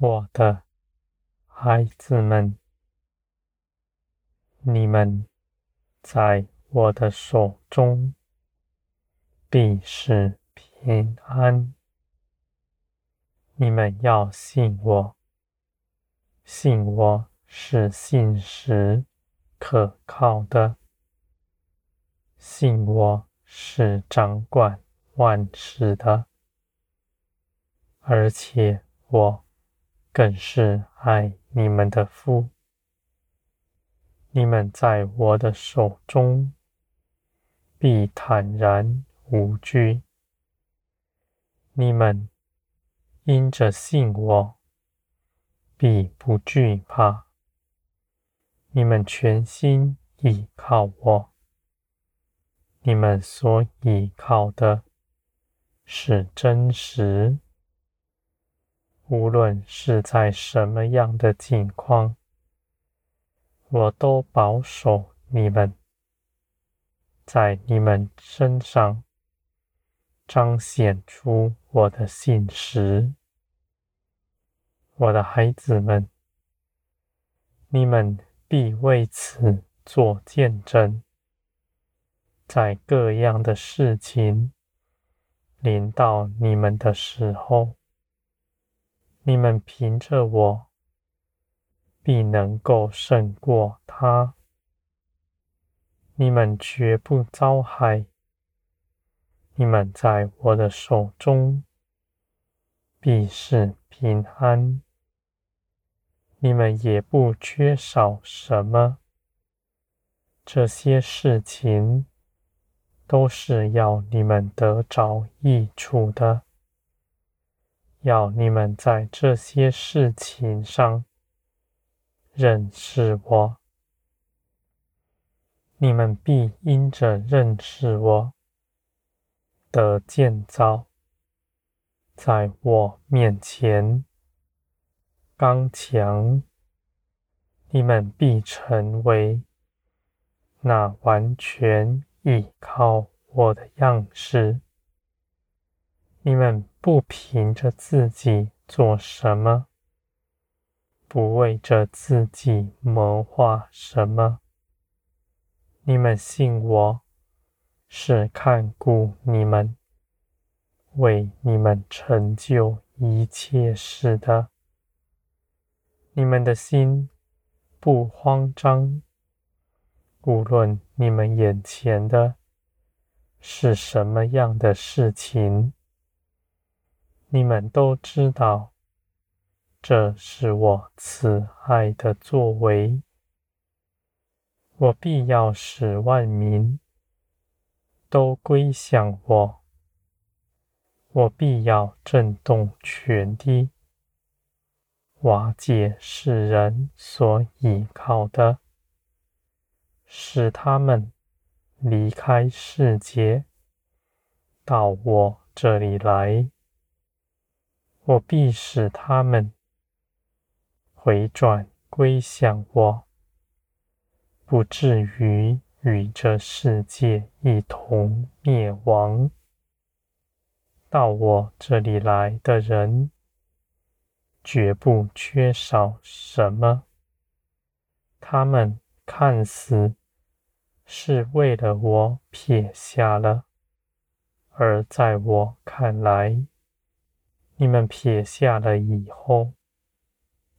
我的孩子们，你们在我的手中必是平安。你们要信我，信我是信实可靠的，信我是掌管万事的，而且我更是爱你们的父。你们在我的手中必坦然无惧。你们。因着信我，必不惧怕。你们全心倚靠我，你们所倚靠的是真实。无论是在什么样的境况，我都保守你们，在你们身上彰显出我的信实。我的孩子们，你们必为此做见证。在各样的事情临到你们的时候，你们凭着我，必能够胜过他。你们绝不遭害。你们在我的手中，必是平安。你们也不缺少什么，这些事情都是要你们得着益处的，要你们在这些事情上认识我。你们必因着认识我，的建造，在我面前。刚强，你们必成为那完全倚靠我的样式。你们不凭着自己做什么，不为着自己谋划什么。你们信我是看顾你们，为你们成就一切事的。你们的心不慌张，无论你们眼前的是什么样的事情，你们都知道，这是我慈爱的作为。我必要使万民都归向我，我必要震动全地。瓦解世人所倚靠的，使他们离开世界，到我这里来。我必使他们回转归向我，不至于与这世界一同灭亡。到我这里来的人，绝不缺少什么。他们看似是为了我撇下了，而在我看来，你们撇下了以后，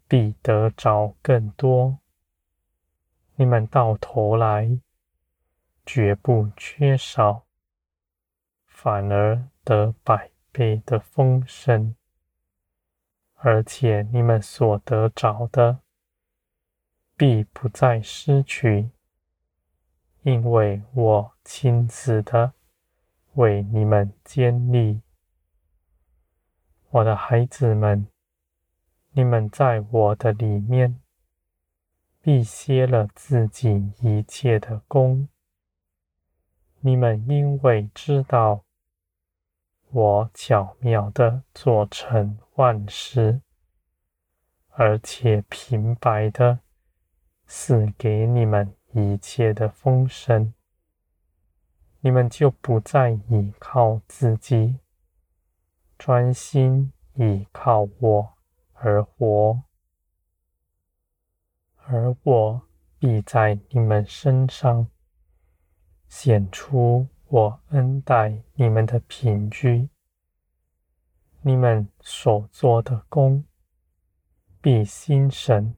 必得着更多。你们到头来绝不缺少，反而得百倍的丰盛。而且你们所得着的，必不再失去，因为我亲自的为你们建立。我的孩子们，你们在我的里面，必歇了自己一切的工。你们因为知道。我巧妙地做成万事，而且平白的赐给你们一切的丰盛，你们就不再倚靠自己，专心倚靠我而活，而我必在你们身上显出我恩待你们的凭据。你们所做的工必心神，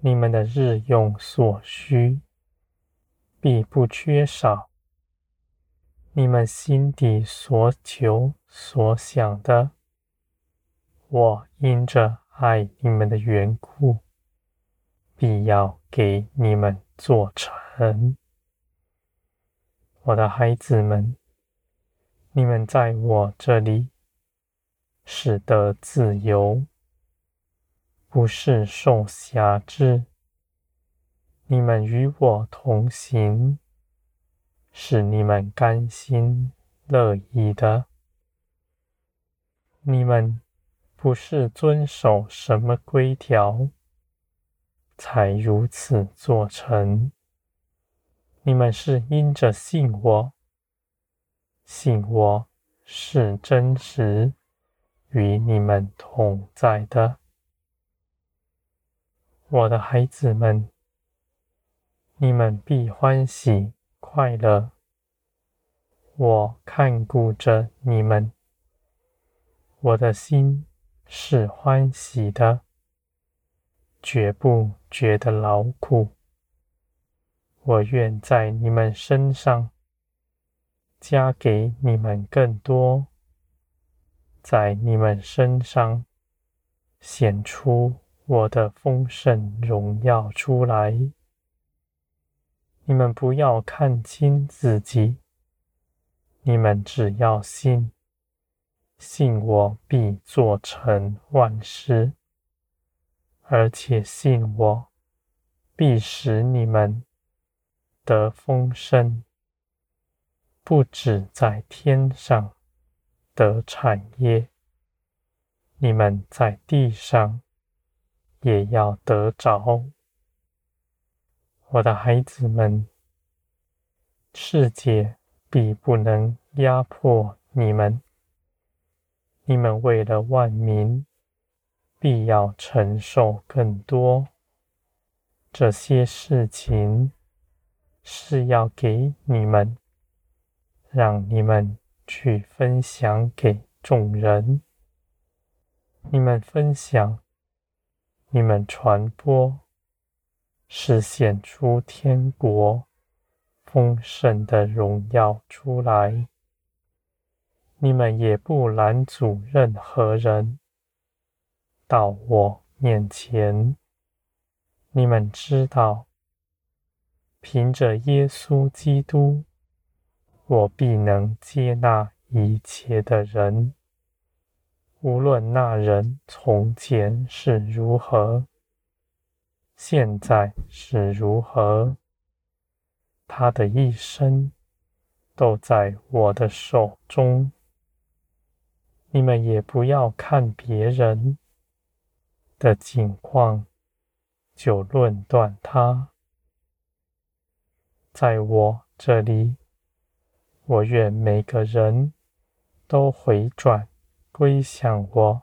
你们的日用所需必不缺少。你们心底所求所想的，我因着爱你们的缘故，必要给你们做成。我的孩子们，你们在我这里使得自由，不是受辖制。你们与我同行。是你们甘心乐意的。你们不是遵守什么规条才如此做成，你们是因着信我，信我是真实与你们同在的。我的孩子们，你们必欢喜。快乐，我看顾着你们，我的心是欢喜的，绝不觉得劳苦。我愿在你们身上。加给你们更多，在你们身上。显出我的丰盛荣耀出来。你们不要看轻自己，你们只要信，信我必做成万事，而且信我必使你们得丰盛，不止在天上得产业，你们在地上也要得着。我的孩子们，世界必不能压迫你们。你们为了万民，必要承受更多。这些事情是要给你们，让你们去分享给众人。你们分享，你们传播。是显出天国丰盛的荣耀出来。你们也不拦阻任何人到我面前。你们知道，凭着耶稣基督，我必能接纳一切的人，无论那人从前是如何。现在是如何？他的一生都在我的手中。你们也不要看别人的境况就论断他。在我这里，我愿每个人都回转归向我，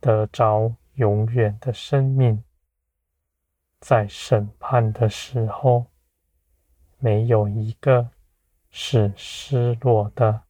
得着永远的生命。在审判的时候，没有一个是失落的。